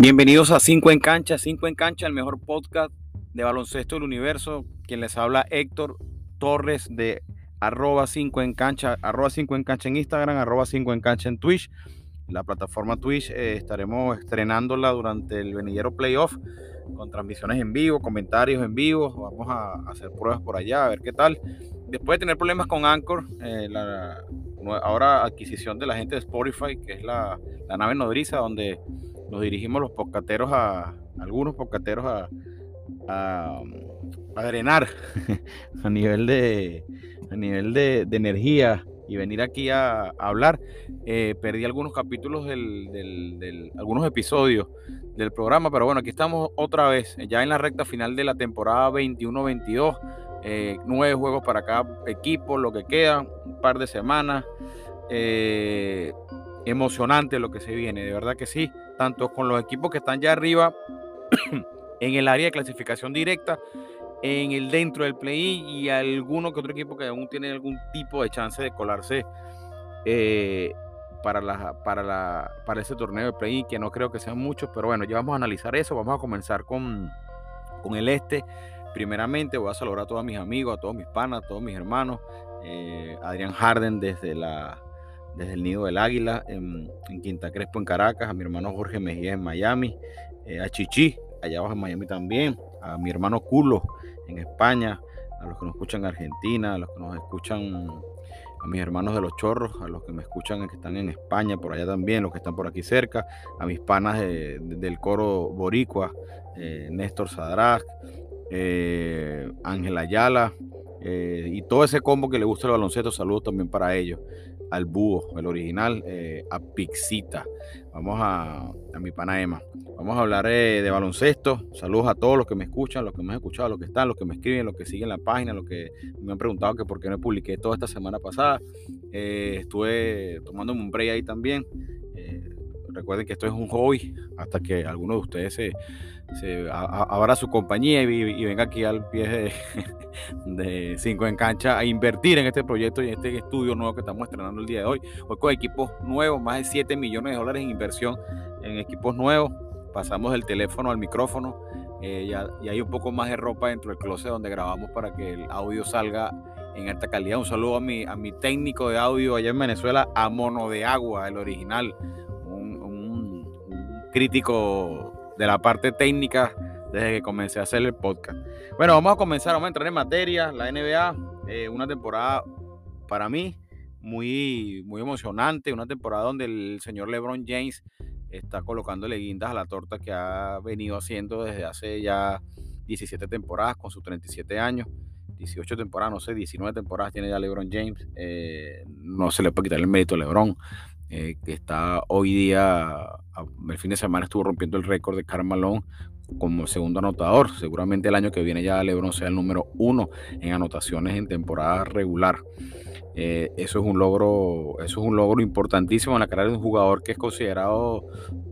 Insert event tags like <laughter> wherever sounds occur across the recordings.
Bienvenidos a 5 en Cancha, 5 en Cancha, el mejor podcast de baloncesto del universo. Quien les habla Héctor Torres de arroba 5 en Cancha, arroba 5 en Cancha en Instagram, arroba 5 en Cancha en Twitch. La plataforma Twitch eh, estaremos estrenándola durante el venidero playoff con transmisiones en vivo, comentarios en vivo. Vamos a hacer pruebas por allá, a ver qué tal. Después de tener problemas con Anchor, eh, la, ahora adquisición de la gente de Spotify, que es la, nave nodriza donde nos dirigimos los poscateros a, algunos poscateros a, drenar <laughs> a nivel de a nivel de, energía y venir aquí a, hablar. Eh, perdí algunos capítulos del, algunos episodios del programa, pero bueno, aquí estamos otra vez, ya en la recta final de la temporada 21-22. Eh, nueve juegos para cada equipo, lo que queda, un par de semanas. Eh, emocionante lo que se viene, de verdad que sí tanto con los equipos que están ya arriba <coughs> en el área de clasificación directa, en el dentro del play y alguno que otro equipo que aún tiene algún tipo de chance de colarse eh, para, la, para, la, para ese torneo de play que no creo que sean muchos, pero bueno, ya vamos a analizar eso, vamos a comenzar con, con el este. Primeramente voy a saludar a todos mis amigos, a todos mis panas, a todos mis hermanos. Eh, Adrián Harden desde la desde el Nido del Águila en, Quinta Crespo, en Caracas, a mi hermano Jorge Mejía en Miami, eh, a Chichi, allá abajo en Miami también, a mi hermano Culo en España, a los que nos escuchan en Argentina, a los que nos escuchan, a mis hermanos de los chorros, a los que me escuchan que están en España, por allá también, los que están por aquí cerca, a mis panas del coro Boricua, eh, Néstor Sadrak, eh, Ángel Ayala, y todo ese combo que le gusta el baloncesto, saludos también para ellos al búho, el original, eh, a Pixita. Vamos a, a mi pana. Vamos a hablar eh, de baloncesto. Saludos a todos los que me escuchan, los que me han escuchado, los que están, los que me escriben, los que siguen la página, los que me han preguntado que por qué no publiqué toda esta semana pasada. Eh, estuve tomando un break ahí también. recuerden que esto es un hobby hasta que alguno de ustedes se, se su compañía y, venga aquí al pie de <laughs> 5 en cancha a invertir en este proyecto y en este estudio nuevo que estamos estrenando el día de hoy. Hoy con equipos nuevos, más de 7 millones de dólares en inversión en equipos nuevos. Pasamos del teléfono al micrófono eh, y, hay un poco más de ropa dentro del closet donde grabamos para que el audio salga en alta calidad. Un saludo a mi, a mi técnico de audio allá en Venezuela, a Mono de Agua, el original, un crítico de la parte técnica desde que comencé a hacer el podcast. Bueno, vamos a comenzar, vamos a entrar en materia. La NBA, eh, una temporada para mí muy, muy emocionante, una temporada donde el señor LeBron James está colocándole guindas a la torta que ha venido haciendo desde hace ya 17 temporadas con sus 37 años. 18 temporadas, no sé, 19 temporadas tiene ya LeBron James. Eh, no se le puede quitar el mérito a LeBron. Eh, que está hoy día, el fin de semana estuvo rompiendo el récord de Carmalón como segundo anotador. Seguramente el año que viene ya LeBron sea el número uno en anotaciones en temporada regular. Eh, eso es un logro, eso es un logro importantísimo en la carrera de un jugador que es considerado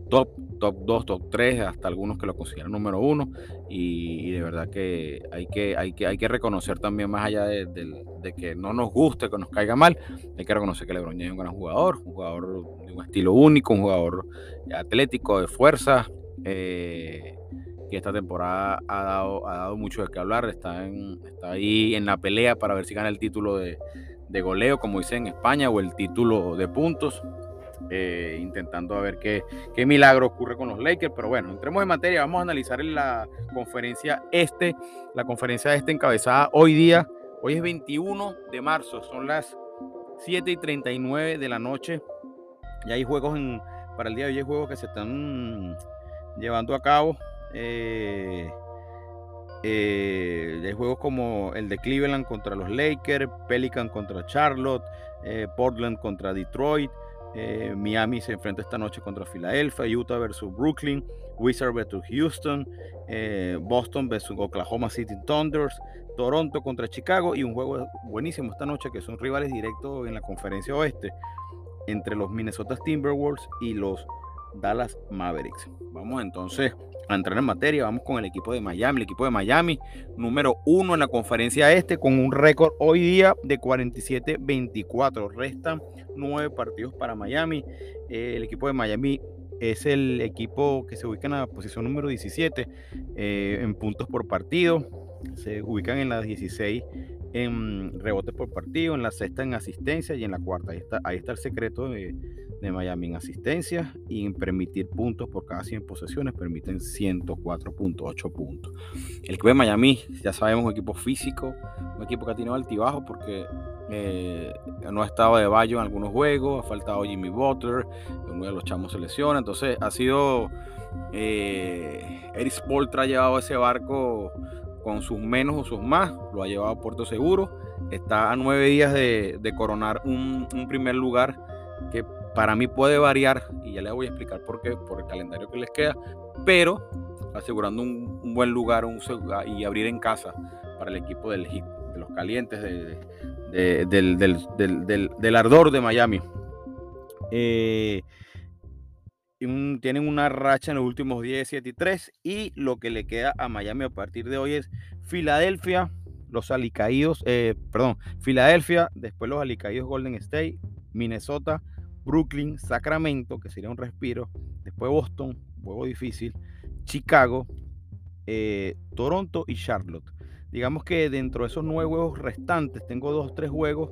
top, top 2, top 3, hasta algunos que lo consideran número uno. Y, de verdad que hay, que hay que hay que reconocer también, más allá de, que no nos guste, que nos caiga mal, hay que reconocer que LeBron es un gran jugador, un jugador de un estilo único, un jugador atlético, de fuerza. Eh, que esta temporada ha dado, ha dado mucho de qué hablar, está, en, está ahí en la pelea para ver si gana el título de, de goleo, como dice en España, o el título de puntos. Eh, intentando a ver qué, qué, milagro ocurre con los Lakers. Pero bueno, entremos en materia. Vamos a analizar la conferencia este, la conferencia este encabezada hoy día. Hoy es 21 de marzo, son las 7 y 39 de la noche. Y hay juegos en, para el día de hoy, hay juegos que se están llevando a cabo. Eh, eh, hay juegos como el de Cleveland contra los Lakers, Pelican contra Charlotte, eh, Portland contra Detroit, eh, Miami se enfrenta esta noche contra Filadelfia, Utah versus Brooklyn, Wizards versus Houston, Boston versus Oklahoma City Thunders, Toronto contra Chicago y un juego buenísimo esta noche que son rivales directos en la conferencia oeste entre los Minnesota Timberwolves y los Dallas Mavericks. Vamos entonces a entrar en materia, vamos con el equipo de Miami, el equipo de Miami, número uno en la conferencia este, con un récord hoy día de 47-24. Restan nueve partidos para Miami. el equipo de Miami es el equipo que se ubica en la posición número 17 eh, en puntos por partido. Se ubican en las 16 en rebotes por partido, en la sexta en asistencia y en la cuarta. Ahí está, ahí está el secreto de, de Miami en asistencia y en permitir puntos por cada 100 posesiones, permiten 104.8 puntos. El equipo de Miami, ya sabemos, un equipo físico, un equipo que ha tenido altibajo porque eh, no ha estado de Bayo en algunos juegos, ha faltado Jimmy Butler, uno de los chamos se lesiona, entonces ha sido eh, Eric Spoltra ha llevado ese barco con sus menos o sus más, lo ha llevado a Puerto Seguro, está a nueve días de, coronar un, primer lugar que para mí puede variar, y ya les voy a explicar por qué, por el calendario que les queda, pero asegurando un, buen lugar un, y abrir en casa para el equipo del de los calientes, del, ardor de Miami. Eh, tienen una racha en los últimos 10, 7 y 3 y lo que le queda a Miami a partir de hoy es Filadelfia, los alicaídos, eh, perdón, Filadelfia, después los alicaídos Golden State, Minnesota, Brooklyn, Sacramento, que sería un respiro, después Boston, juego difícil, Chicago, eh, Toronto y Charlotte. Digamos que dentro de esos nueve juegos restantes tengo dos, tres juegos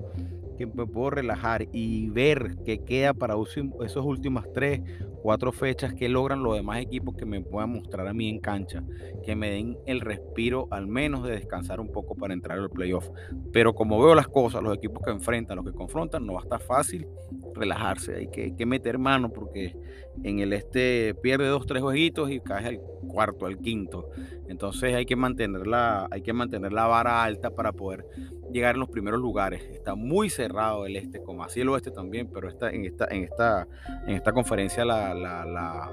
que me puedo relajar y ver qué queda para esos últimas tres, cuatro fechas que logran los demás equipos que me puedan mostrar a mí en cancha, que me den el respiro al menos de descansar un poco para entrar al playoff. Pero como veo las cosas, los equipos que enfrentan, los que confrontan, no va a estar fácil relajarse, hay que, meter mano porque en el este pierde dos, tres jueguitos y cae al cuarto, al quinto. Entonces hay que mantener la, hay que mantener la vara alta para poder llegar en los primeros lugares. Está muy cerrado el este, como así el oeste también, pero está, en, esta, en, esta, en esta conferencia la, la,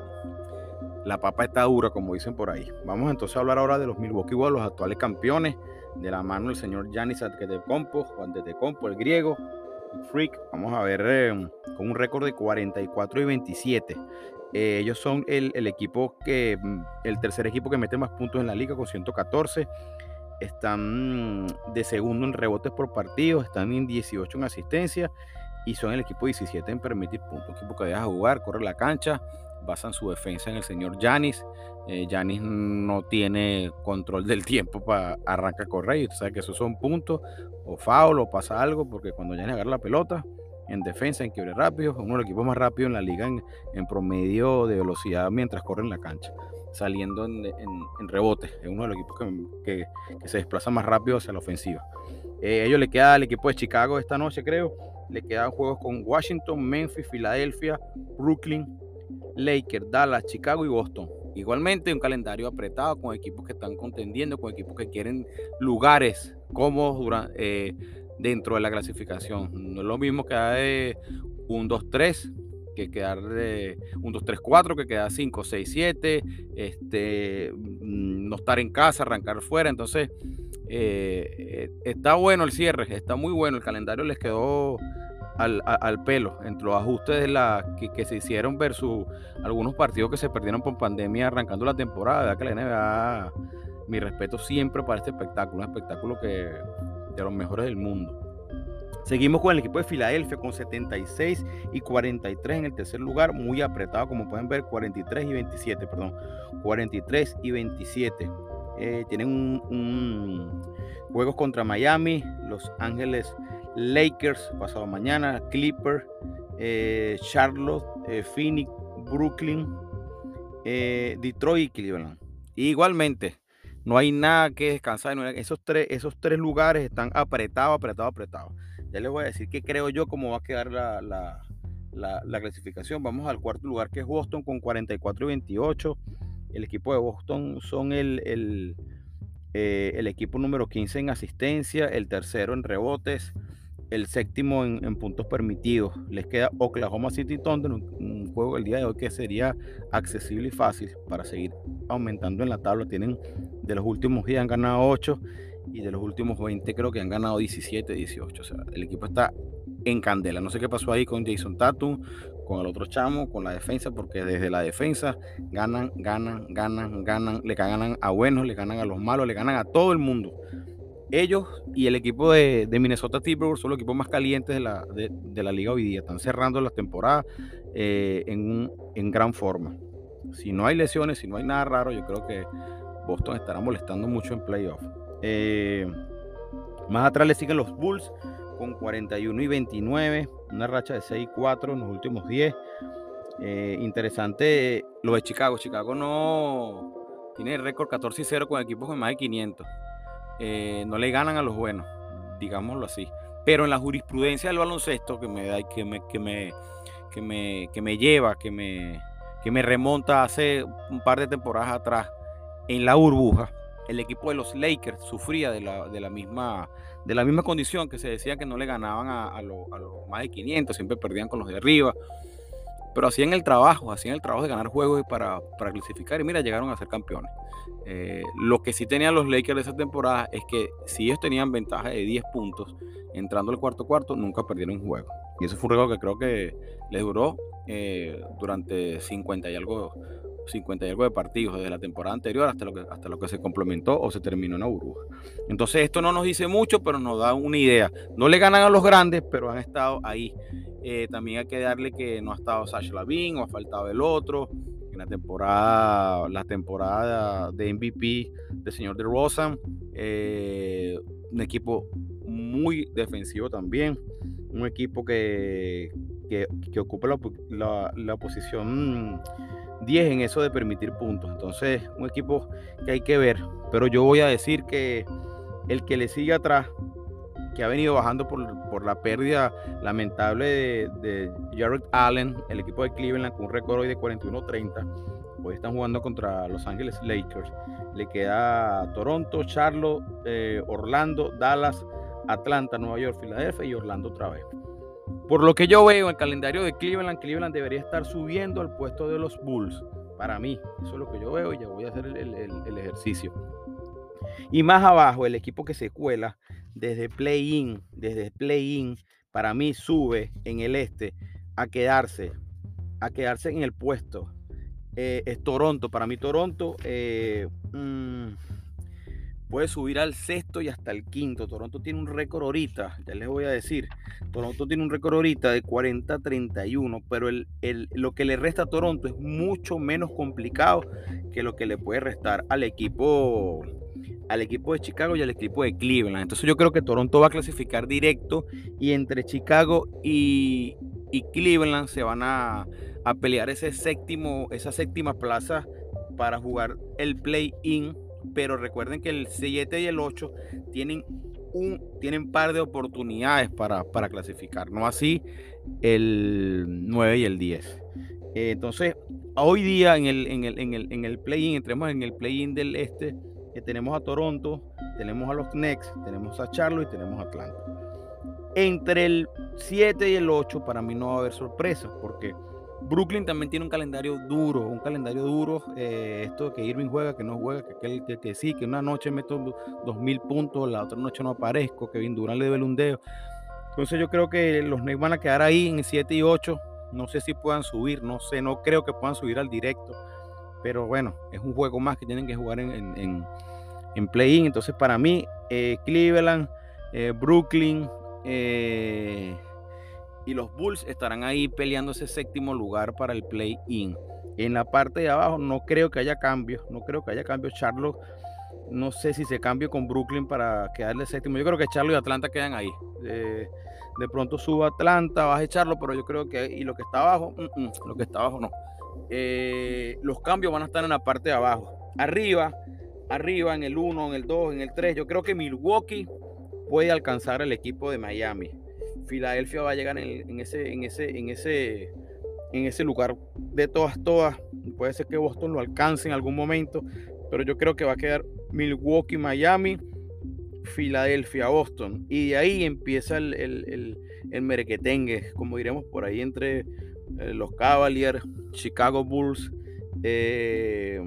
la, papa está dura, como dicen por ahí. Vamos entonces a hablar ahora de los Milwaukee Bucks, los actuales campeones, de la mano del señor Giannis Antetokounmpo, Juan Tecompo, el griego, freak. Vamos a ver em, con un récord de 44 y 27. Eh, ellos son el, equipo que, mm, el tercer equipo que mete más puntos en la liga con 114 están de segundo en rebotes por partido, están en 18 en asistencia y son el equipo 17 en permitir puntos. Un equipo que deja jugar, corre la cancha, basan su defensa en el señor Yanis. Yanis eh, no tiene control del tiempo para arrancar correr y usted que esos son puntos o foul o pasa algo porque cuando Yanis agarra la pelota en defensa, en quiebre rápido, es uno de los equipos más rápidos en la liga en, en promedio de velocidad mientras corre en la cancha saliendo en, rebote. Es uno de los equipos que, se desplaza más rápido hacia la ofensiva. Eh, ellos le queda al equipo de Chicago esta noche, creo. Le quedan juegos con Washington, Memphis, Filadelfia, Brooklyn, Lakers, Dallas, Chicago y Boston. Igualmente un calendario apretado con equipos que están contendiendo, con equipos que quieren lugares cómodos eh, dentro de la clasificación. No es lo mismo que de un 2-3 que quedar de 1, 2, 3, 4, que queda 5, 6, 7, este, mm, no estar en casa, arrancar fuera. Entonces, eh, eh, está bueno el cierre, está muy bueno. El calendario les quedó al, pelo entre los ajustes que, se hicieron versus algunos partidos que se perdieron por pandemia arrancando la temporada. NBA, mi respeto siempre para este espectáculo, un espectáculo que de los mejores del mundo. Seguimos con el equipo de Filadelfia con 76 y 43 en el tercer lugar, muy apretado como pueden ver, 43 y 27, perdón, 43 y 27. Eh, tienen un, juegos contra Miami, Los Ángeles Lakers pasado mañana, Clipper, eh, Charlotte, eh, Phoenix, Brooklyn, Detroit y Cleveland. igualmente, no hay nada que descansar. Esos tres, esos tres lugares están apretados, apretados, apretados. Ya les voy a decir qué creo yo cómo va a quedar la, clasificación. Vamos al cuarto lugar que es Boston con 44 y 28. El equipo de Boston son el, el, eh, equipo número 15 en asistencia, el tercero en rebotes, el séptimo en, puntos permitidos. Les queda Oklahoma City Thunder, un, un, juego el día de hoy que sería accesible y fácil para seguir aumentando en la tabla. Tienen de los últimos días han ganado 8 y de los últimos 20 creo que han ganado 17, 18. O sea, el equipo está en candela. No sé qué pasó ahí con Jason Tatum, con el otro chamo, con la defensa, porque desde la defensa ganan, ganan, ganan, ganan, le ganan a buenos, le ganan a los malos, le ganan a todo el mundo. Ellos y el equipo de, Minnesota Timberwolves son los equipos más calientes de la, de, liga hoy día. Están cerrando las temporadas eh, en, gran forma. Si no hay lesiones, si no hay nada raro, yo creo que Boston estará molestando mucho en playoff. Eh, más atrás le siguen los Bulls con 41 y 29, una racha de 6 y 4 en los últimos 10. Eh, interesante lo de Chicago. Chicago no tiene récord 14 y 0 con equipos con más de 500. Eh, no le ganan a los buenos, digámoslo así. Pero en la jurisprudencia del baloncesto que me, da, que me, que me, que me, que me lleva, que me, que me remonta hace un par de temporadas atrás, en la burbuja, el equipo de los Lakers sufría de la, de la, misma, de la misma condición que se decía que no le ganaban a, los más de 500, siempre perdían con los de arriba. Pero hacían el trabajo, hacían el trabajo de ganar juegos para, para clasificar y mira, llegaron a ser campeones. Eh, lo que sí tenían los Lakers de esa temporada es que si ellos tenían ventaja de 10 puntos entrando al cuarto cuarto, nunca perdieron un juego. Y eso fue un juego que creo que les duró eh, durante 50 y algo 50 y algo de partidos desde la temporada anterior hasta lo que, hasta lo que se complementó o se terminó en la burbuja. Entonces esto no nos dice mucho, pero nos da una idea. No le ganan a los grandes, pero han estado ahí. Eh, también hay que darle que no ha estado Sasha Lavin o ha faltado el otro. En la temporada, la temporada de MVP del señor de Rosa, eh, un equipo muy defensivo también, un equipo que, que, ocupa la, la posición 10 en eso de permitir puntos. Entonces, un equipo que hay que ver. Pero yo voy a decir que el que le sigue atrás, que ha venido bajando por, la pérdida lamentable de, Jared Allen, el equipo de Cleveland con un récord hoy de 41-30. Hoy están jugando contra Los Ángeles Lakers. Le queda Toronto, Charlotte, eh, Orlando, Dallas, Atlanta, Nueva York, Filadelfia y Orlando otra vez. Por lo que yo veo el calendario de Cleveland, Cleveland debería estar subiendo al puesto de los Bulls. Para mí, eso es lo que yo veo y ya voy a hacer el, ejercicio. Y más abajo, el equipo que se cuela desde play-in, desde play-in, para mí sube en el este a quedarse, a quedarse en el puesto. Eh, es Toronto. Para mí, Toronto. Eh, mm, puede subir al sexto y hasta el quinto. Toronto tiene un récord ahorita, ya les voy a decir. Toronto tiene un récord ahorita de 40-31, pero el, lo que le resta a Toronto es mucho menos complicado que lo que le puede restar al equipo al equipo de Chicago y al equipo de Cleveland. Entonces yo creo que Toronto va a clasificar directo y entre Chicago y, Cleveland se van a, a pelear ese séptimo, esa séptima plaza para jugar el play-in pero recuerden que el 7 y el 8 tienen un tienen par de oportunidades para, clasificar, no así el 9 y el 10. entonces, hoy día en el, en el, en el, en el play-in, entremos en el play-in del este, que tenemos a Toronto, tenemos a los Knicks, tenemos a Charlotte y tenemos a Atlanta. Entre el 7 y el 8 para mí no va a haber sorpresas, porque Brooklyn también tiene un calendario duro, un calendario duro. Eh, esto que Irving juega, que no juega, que, que, que, sí, que una noche meto dos mil puntos, la otra noche no aparezco, que Durant le debe un dedo. Entonces yo creo que los Knicks van a quedar ahí en 7 y 8. No sé si puedan subir, no sé, no creo que puedan subir al directo. Pero bueno, es un juego más que tienen que jugar en, en, play-in. Entonces para mí, eh, Cleveland, eh, Brooklyn, eh, y los Bulls estarán ahí peleando ese séptimo lugar para el play-in. En la parte de abajo no creo que haya cambios, no creo que haya cambios. Charlotte, no sé si se cambie con Brooklyn para quedarle séptimo. Yo creo que Charlotte y Atlanta quedan ahí. de pronto suba Atlanta, baja Charlotte, pero yo creo que y lo que está abajo, mm, mm, lo que está abajo no. Eh, los cambios van a estar en la parte de abajo. Arriba, arriba en el 1, en el 2, en el 3. Yo creo que Milwaukee puede alcanzar el equipo de Miami. Filadelfia va a llegar en, ese, en, ese, en, ese, en ese lugar de todas, todas. Puede ser que Boston lo alcance en algún momento, pero yo creo que va a quedar Milwaukee, Miami, Filadelfia, Boston. Y de ahí empieza el, el, el, merequetengue, como diremos por ahí, entre eh, los Cavaliers, Chicago Bulls, eh,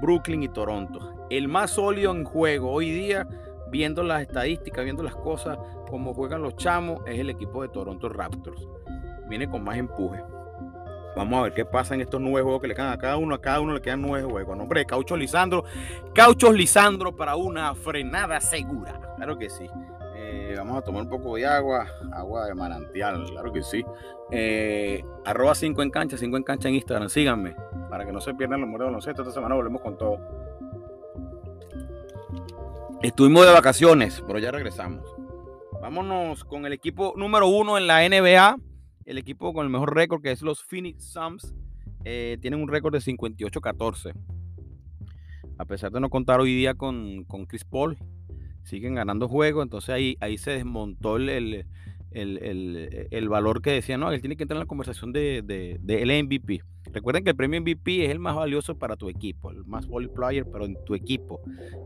Brooklyn y Toronto. El más sólido en juego hoy día viendo las estadísticas, viendo las cosas, como juegan los chamos, es el equipo de Toronto Raptors. Viene con más empuje. Vamos a ver qué pasa en estos nueve juegos que le quedan a cada uno. A cada uno le quedan nueve juegos. Nombre de Caucho Lisandro. Cauchos Lisandro para una frenada segura. Claro que sí. Eh, vamos a tomar un poco de agua, agua de manantial, claro que sí. Eh, arroba 5 en cancha, 5 en en Instagram, síganme para que no se pierdan los modelos de baloncesto. Esta semana volvemos con todo. Estuvimos de vacaciones, pero ya regresamos. Vámonos con el equipo número uno en la NBA, el equipo con el mejor récord que es los Phoenix Suns. Eh, tienen un récord de 58-14. A pesar de no contar hoy día con, con Chris Paul, siguen ganando juegos, entonces ahí, ahí se desmontó el, el, valor que decía, no, él tiene que entrar en la conversación de, de, MVP. Recuerden que el premio MVP es el más valioso para tu equipo, el más volley player, pero en tu equipo.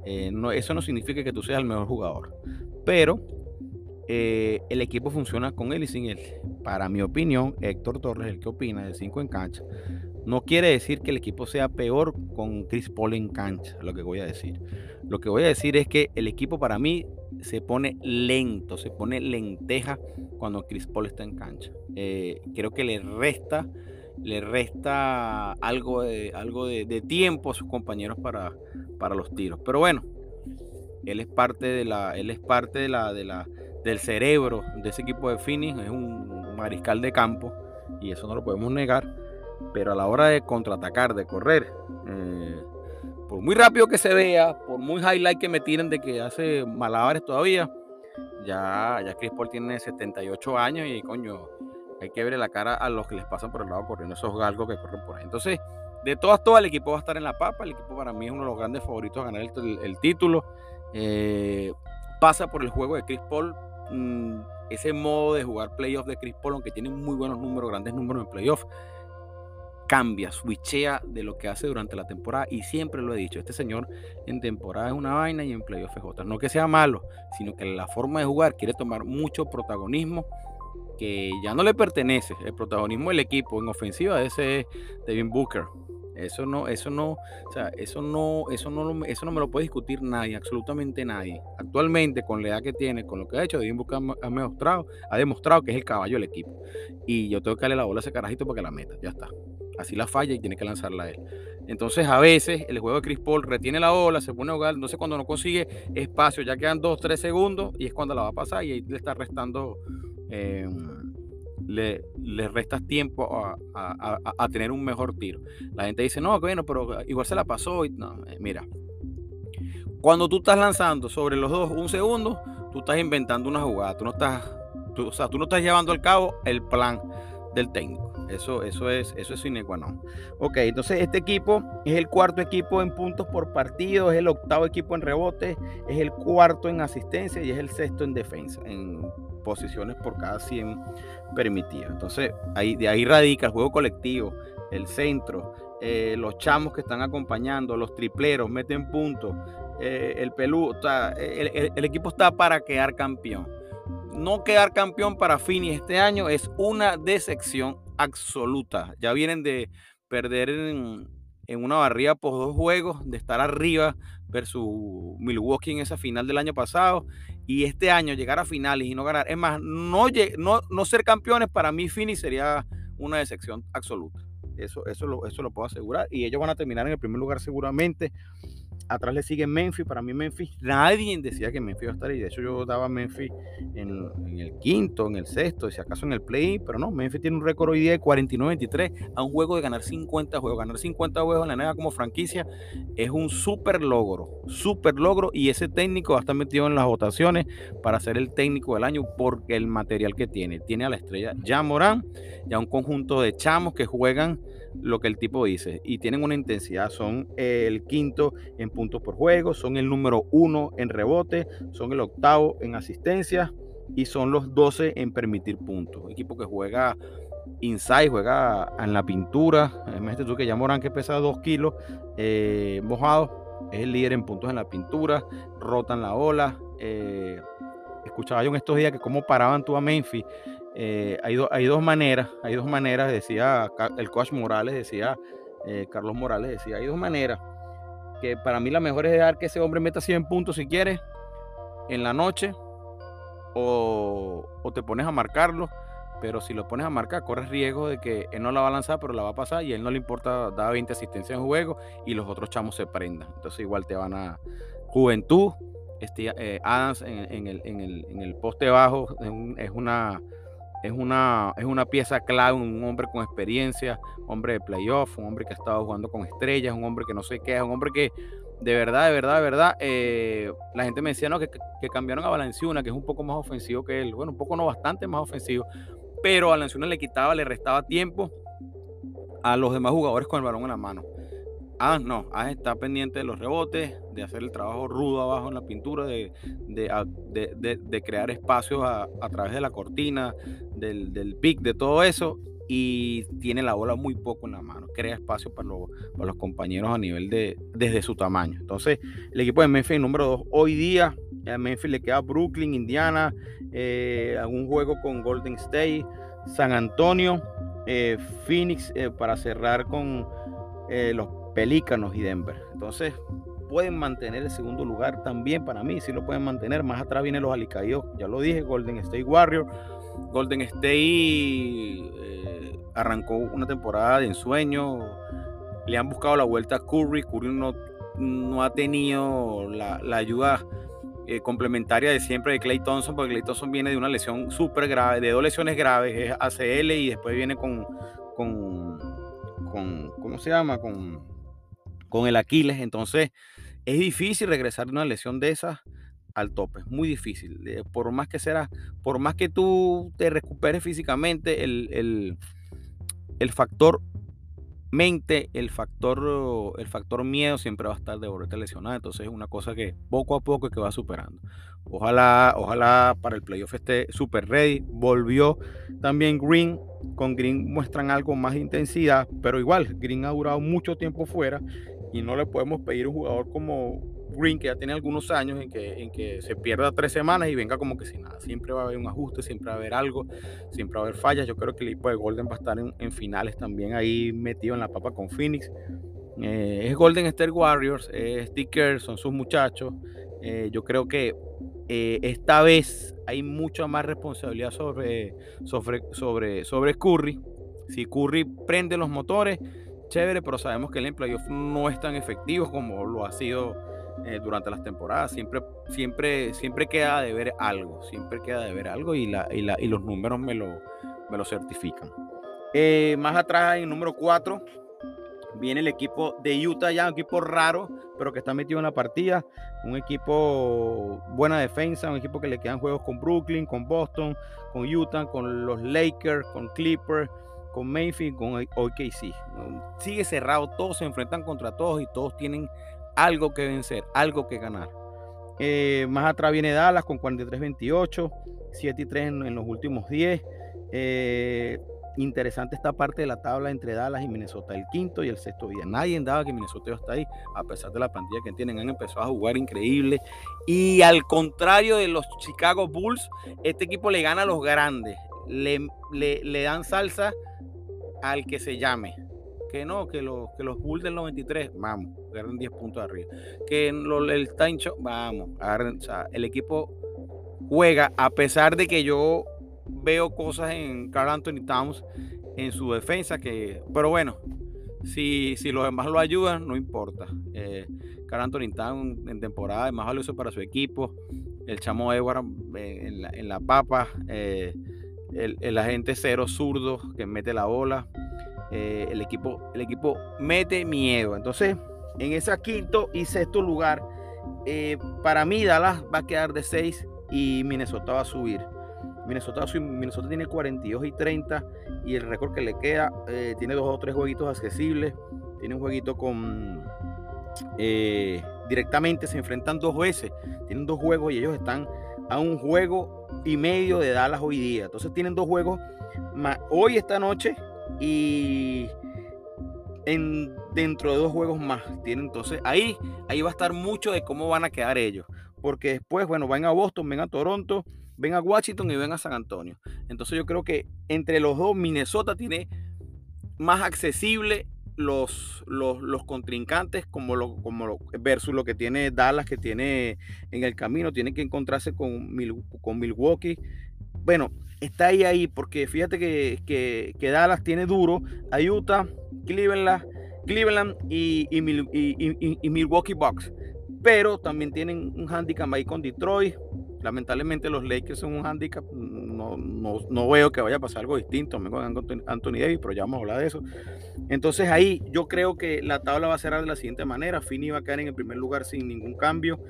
Eh, no, eso no significa que tú seas el mejor jugador, pero eh, el equipo funciona con él y sin él. Para mi opinión, Héctor Torres, el que opina de 5 en cancha, no quiere decir que el equipo sea peor con Chris Paul en cancha, lo que voy a decir. Lo que voy a decir es que el equipo para mí se pone lento, se pone lenteja cuando Chris Paul está en cancha. Eh, creo que le resta, le resta algo de, tiempo a sus compañeros para, los tiros. Pero bueno, él es parte de la, él es parte de la, del cerebro de ese equipo de Phoenix, es un mariscal de campo y eso no lo podemos negar. Pero a la hora de contraatacar, de correr, eh, por muy rápido que se vea, por muy highlight que me tiren de que hace malabares todavía, ya, ya Chris Paul tiene 78 años y coño, hay que verle la cara a los que les pasan por el lado corriendo, esos galgos que corren por ahí. Entonces, de todas, todas, el equipo va a estar en la papa. El equipo para mí es uno de los grandes favoritos a ganar el, título. Eh, pasa por el juego de Chris Paul. Mm, ese modo de jugar playoff de Chris Paul, aunque tiene muy buenos números, grandes números en playoff, cambia, switchea de lo que hace durante la temporada y siempre lo he dicho, este señor en temporada es una vaina y en playoff es otra. No que sea malo, sino que la forma de jugar quiere tomar mucho protagonismo que ya no le pertenece. El protagonismo del equipo en ofensiva ese es Devin Booker. Eso no, eso no, o sea, eso no, eso no, eso no me lo puede discutir nadie, absolutamente nadie. Actualmente, con la edad que tiene, con lo que ha hecho, Booker ha demostrado, ha demostrado que es el caballo del equipo. Y yo tengo que darle la bola a ese carajito para que la meta. Ya está así la falla y tiene que lanzarla a él. Entonces, a veces el juego de Chris Paul retiene la bola, se pone a jugar, no sé cuando no consigue espacio, ya quedan 2, 3 segundos y es cuando la va a pasar y ahí le está restando, em, le, restas tiempo a, tener un mejor tiro. La gente dice, no, bueno, pero igual se la pasó. Y, no, eh, mira, cuando tú estás lanzando sobre los dos un segundo, tú estás inventando una jugada, tú no estás, o sea, tú no estás llevando al cabo el plan del técnico. Eso, eso es, eso es sine qua non. Ok, entonces este equipo es el cuarto equipo en puntos por partido, es el octavo equipo en rebote, es el cuarto en asistencia y es el sexto en defensa, en posiciones por cada 100 permitidas. Entonces, ahí, de ahí radica el juego colectivo, el centro, eh, los chamos que están acompañando, los tripleros, meten puntos, eh, el pelú, el, el equipo está para quedar campeón no quedar campeón para Fini este año es una decepción absoluta. Ya vienen de perder en, una barrida por dos juegos, de estar arriba versus Milwaukee en esa final del año pasado. Y este año llegar a finales y no ganar. Es más, no, no, no ser campeones para mí, Fini, sería una decepción absoluta. Eso, eso, lo, eso lo puedo asegurar. Y ellos van a terminar en el primer lugar seguramente. Atrás le sigue Memphis. Para mí Memphis, nadie decía que Memphis iba a estar ahí. De hecho, yo daba Memphis en, el quinto, en el sexto, si acaso en el play. Pero no, Memphis tiene un récord hoy día de 49-23 a un juego de ganar 50 juegos. Ganar 50 juegos en la NBA como franquicia es un súper logro. Súper logro. Y ese técnico va a estar metido en las votaciones para ser el técnico del año porque el material que tiene. Tiene a la estrella ya Morán y a un conjunto de chamos que juegan lo que el tipo dice y tienen una intensidad. Son el quinto en puntos por juego, son el número uno en rebote, son el octavo en asistencia y son los 12 en permitir puntos. equipo que juega inside, juega en la pintura. Imagínate tú que ya Morán que pesa 2 kilos eh, mojado, es el líder en puntos en la pintura, rotan la ola. Eh, escuchaba yo en estos días que cómo paraban tú a Memphis eh, hay, hay, dos maneras, hay dos maneras, decía el coach Morales, decía eh, Carlos Morales, decía, hay dos maneras, que para mí la mejor es dejar que ese hombre meta 100 puntos si quiere en la noche, o, te pones a marcarlo, pero si lo pones a marcar, corres riesgo de que él no la va a lanzar, pero la va a pasar y a él no le importa dar 20 asistencias en juego y los otros chamos se prendan. Entonces igual te van a... Juventud, este, Adams en, el, poste bajo es, una, es, una, es una pieza clave, un hombre con experiencia, hombre de playoff, un hombre que ha estado jugando con estrellas, un hombre que no sé qué, es un hombre que de verdad, de verdad, de verdad, eh, la gente me decía no, que, cambiaron a Valenciuna, que es un poco más ofensivo que él. Bueno, un poco no, bastante más ofensivo, pero a Valenciuna le quitaba, le restaba tiempo a los demás jugadores con el balón en la mano. Ah, no, ah, está pendiente de los rebotes, de hacer el trabajo rudo abajo en la pintura, de, de, crear espacios a, través de la cortina, del, del pick, de todo eso y tiene la bola muy poco en la mano, crea espacio para, los compañeros a nivel de desde su tamaño. Entonces, el equipo de Memphis número 2 hoy día, a Memphis le queda Brooklyn, Indiana, eh, algún juego con Golden State, San Antonio, eh, Phoenix eh, para cerrar con los Pelícanos y Denver. Entonces, pueden mantener el segundo lugar también para mí, si lo pueden mantener. Más atrás vienen los alicaídos, ya lo dije, Golden State Warriors. Golden State arrancó una temporada de ensueño. Le han buscado la vuelta a Curry. Curry no, no ha tenido la, ayuda eh, complementaria de siempre de Clay Thompson, porque Clay Thompson viene de una lesión súper grave, de dos lesiones graves, es ACL y después viene con, con, con ¿cómo se llama? Con, con el Aquiles. Entonces, es difícil regresar de una lesión de esas al tope, es muy difícil. por más que será, por más que tú te recuperes físicamente, el, el factor mente, el factor, el factor miedo siempre va a estar de volverte lesionado. Entonces es una cosa que poco a poco es que va superando. Ojalá, ojalá para el playoff esté super ready. Volvió también Green. Con Green muestran algo más de intensidad, pero igual, Green ha durado mucho tiempo fuera y no le podemos pedir un jugador como Green, que ya tiene algunos años, en que, en que se pierda tres semanas y venga como que sin nada. Siempre va a haber un ajuste, siempre va a haber algo, siempre va a haber fallas. Yo creo que el equipo de Golden va a estar en, finales también ahí metido en la papa con Phoenix. Eh, es Golden State Warriors, es Sticker, son sus muchachos. Eh, yo creo que eh, esta vez hay mucha más responsabilidad sobre, sobre, sobre, sobre Curry. Si Curry prende los motores, chévere, pero sabemos que el playoff no es tan efectivo como lo ha sido eh, durante las temporadas. Siempre, siempre, siempre queda de ver algo, siempre queda de ver algo y, la, y, la, y los números me lo, me lo certifican. Eh, más atrás, en número 4, viene el equipo de Utah ya, un equipo raro, pero que está metido en la partida. Un equipo buena defensa, un equipo que le quedan juegos con Brooklyn, con Boston, con Utah, con los Lakers, con Clippers, con Mayfield, con OKC. Sigue cerrado, todos se enfrentan contra todos y todos tienen algo que vencer, algo que ganar. Eh, más atrás viene Dallas con 43-28, 7 y 3 en, los últimos 10. Eh, interesante esta parte de la tabla entre Dallas y Minnesota, el quinto y el sexto día. Nadie daba que Minnesota iba a ahí, a pesar de la plantilla que tienen, han empezado a jugar increíble. Y al contrario de los Chicago Bulls, este equipo le gana a los grandes, le, le dan salsa al que se llame que no, que los, que los Bulls del 93, vamos, agarren 10 puntos arriba. Que el Time vamos, agarren, el equipo juega, a pesar de que yo veo cosas en Carl Anthony Towns en su defensa, que, pero bueno, si, si los demás lo ayudan, no importa. Eh, Carl Anthony Towns en temporada es más valioso para su equipo. El chamo Edward eh, en, la, en la papa. Eh, el, el, agente cero zurdo que mete la bola. Eh, el, equipo, el equipo mete miedo. Entonces, en ese quinto y sexto lugar, eh, para mí Dallas va a quedar de 6 y Minnesota va a subir. Minnesota, Minnesota tiene 42 y 30 y el récord que le queda eh, tiene dos o tres jueguitos accesibles. Tiene un jueguito con... directamente se enfrentan dos veces. Tienen dos juegos y ellos están a un juego y medio de Dallas hoy día. Entonces tienen dos juegos más. Hoy, esta noche, y en, dentro de dos juegos más. Tienen, entonces ahí, ahí va a estar mucho de cómo van a quedar ellos. Porque después, bueno, van a Boston, ven a Toronto, ven a Washington y ven a San Antonio. Entonces yo creo que entre los dos, Minnesota tiene más accesible los, los, contrincantes como lo, como versus lo que tiene Dallas, que tiene en el camino, tiene que encontrarse con, con Milwaukee. Bueno, está ahí, ahí, porque fíjate que, Dallas tiene duro a Utah, Cleveland, Cleveland y, y, Milwaukee Bucks. pero también tienen un handicap ahí con Detroit. Lamentablemente los Lakers son un handicap, no, no, veo que vaya a pasar algo distinto, me con Anthony Davis, pero ya vamos a hablar de eso. Entonces ahí yo creo que la tabla va a cerrar de la siguiente manera, Fini va a quedar en el primer lugar sin ningún cambio.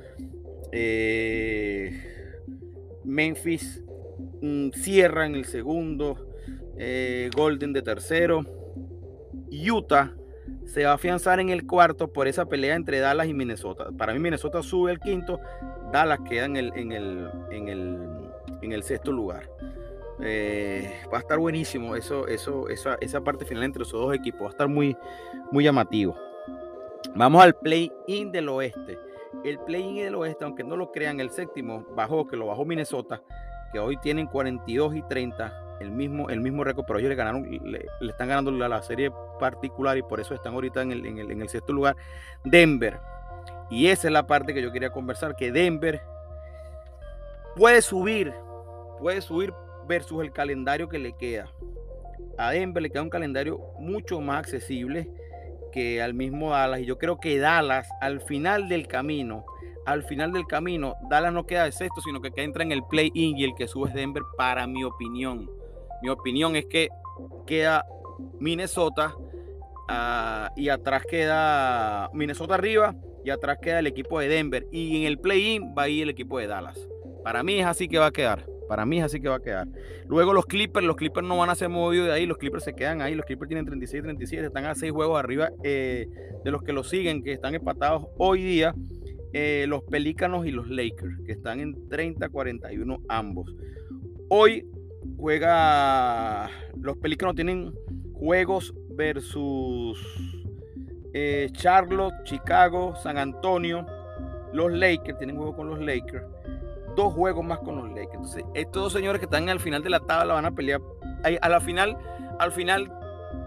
Eh, Memphis mm, cierra en el segundo, eh, Golden de tercero, Utah se va a afianzar en el cuarto por esa pelea entre Dallas y Minnesota. Para mí Minnesota sube al quinto, Dallas queda en el, en el, en el, sexto lugar. Eh, va a estar buenísimo eso, eso, esa, esa, parte final entre esos dos equipos. Va a estar muy, muy llamativo. Vamos al play-in del oeste. El play-in del oeste, aunque no lo crean, el séptimo bajó, que lo bajó Minnesota, que hoy tienen 42 y 30 el mismo, el mismo récord, pero ellos le ganaron, le, están ganando la, la, serie particular y por eso están ahorita en el, en, el, en el, sexto lugar. Denver. Y esa es la parte que yo quería conversar, que Denver puede subir, puede subir versus el calendario que le queda. A Denver le queda un calendario mucho más accesible que al mismo Dallas. Y yo creo que Dallas, al final del camino, al final del camino, Dallas no queda de sexto, sino que entra en el play-in y el que sube es Denver, para mi opinión. Mi opinión es que queda Minnesota ah, y atrás queda Minnesota arriba y atrás queda el equipo de Denver y en el play-in va a ir el equipo de Dallas. Para mí es así que va a quedar. Para mí es así que va a quedar. Luego los Clippers, los Clippers no van a ser movidos de ahí, los Clippers se quedan ahí, los Clippers tienen 36, 37, están a 6 juegos arriba eh, de los que los siguen, que están empatados hoy día, eh, los Pelícanos y los Lakers, que están en 30, 41 ambos. Hoy juega. Los Pelícanos tienen juegos versus eh, Charlotte, Chicago, San Antonio. Los Lakers tienen juego con los Lakers. Dos juegos más con los Lakers. Entonces, estos dos señores que están al final de la tabla van a pelear. A la final, al final,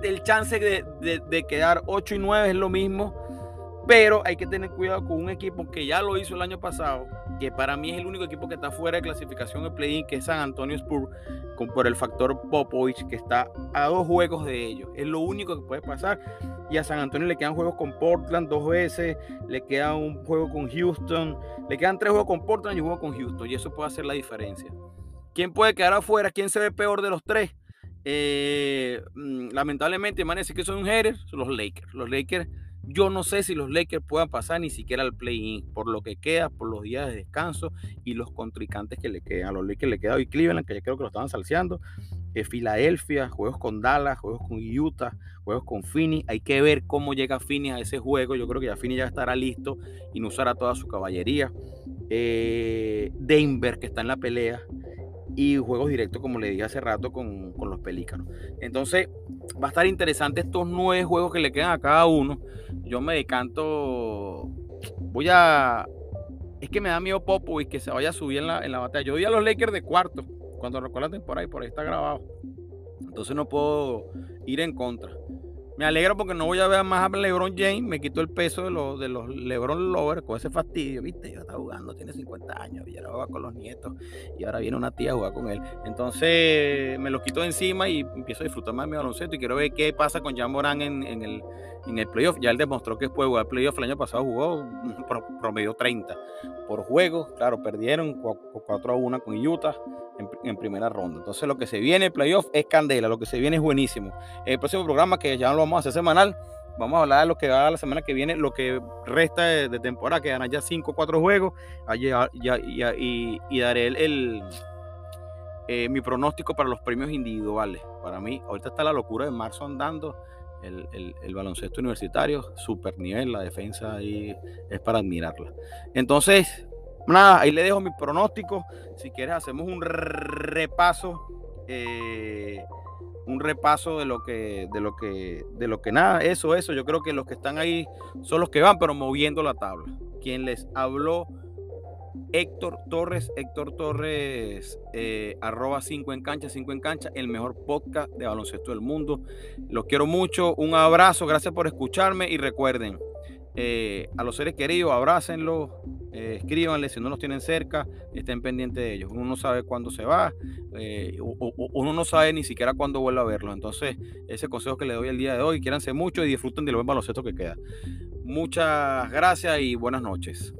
el chance de, de quedar 8 y 9 es lo mismo pero hay que tener cuidado con un equipo que ya lo hizo el año pasado, que para mí es el único equipo que está fuera de clasificación de play-in, que es San Antonio Spurs, con, por el factor Popovich, que está a dos juegos de ellos. Es lo único que puede pasar. Y a San Antonio le quedan juegos con Portland dos veces, le queda un juego con Houston, le quedan tres juegos con Portland y un juego con Houston, y eso puede hacer la diferencia. ¿Quién puede quedar afuera? ¿Quién se ve peor de los tres? Eh, mm, lamentablemente, amanece que son Jerez, los Lakers. Los Lakers yo no sé si los Lakers puedan pasar ni siquiera al play-in, por lo que queda, por los días de descanso y los contrincantes que le quedan. A los Lakers le queda hoy Cleveland, que ya creo que lo estaban salseando. Eh, Filadelfia, juegos con Dallas, juegos con Utah, juegos con Phoenix. Hay que ver cómo llega Phoenix a ese juego. Yo creo que ya Phoenix ya estará listo y no usará toda su caballería. Eh, Denver, que está en la pelea y juegos directos, como le dije hace rato, con, los pelícanos. Entonces, va a estar interesante estos nueve juegos que le quedan a cada uno. Yo me decanto. Voy a. Es que me da miedo y que se vaya a subir en la, en la batalla. Yo vi a los Lakers de cuarto cuando recuerda la temporada y por ahí está grabado. Entonces no puedo ir en contra. Me alegro porque no voy a ver más a LeBron James. Me quito el peso de los, de los LeBron Lovers con ese fastidio. Viste, yo estaba jugando, tiene 50 años y ahora juega con los nietos. Y ahora viene una tía a jugar con él. Entonces me lo quito de encima y empiezo a disfrutar más de mi baloncesto. Y quiero ver qué pasa con Jan Morán en, en, el, en el playoff. Ya él demostró que puede jugar playoff. El año pasado jugó promedio 30 por juego. Claro, perdieron 4 a 1 con Utah en, primera ronda. Entonces lo que se viene, playoff, es candela, lo que se viene es buenísimo. El próximo programa, que ya lo vamos a hacer semanal, vamos a hablar de lo que va la semana que viene, lo que resta de, temporada, que ganan ya 5 o 4 juegos, y, daré el, eh, mi pronóstico para los premios individuales. Para mí, ahorita está la locura de marzo andando. El, baloncesto universitario, super nivel, la defensa ahí es para admirarla. Entonces, nada, ahí le dejo mi pronóstico. Si quieres, hacemos un repaso. Eh, un repaso de lo que, de lo que, de lo que nada, eso, eso. Yo creo que los que están ahí son los que van, pero moviendo la tabla. Quien les habló, Héctor Torres, Héctor Torres, eh, arroba 5 en cancha, 5 en cancha, el mejor podcast de baloncesto del mundo. Los quiero mucho, un abrazo, gracias por escucharme y recuerden, eh, a los seres queridos, abrácenlos, eh, escríbanle si no los tienen cerca, estén pendientes de ellos. Uno no sabe cuándo se va, eh, uno no sabe ni siquiera cuándo vuelve a verlos. Entonces, ese consejo que le doy el día de hoy, quiéranse mucho y disfruten de los buen baloncesto que queda. Muchas gracias y buenas noches.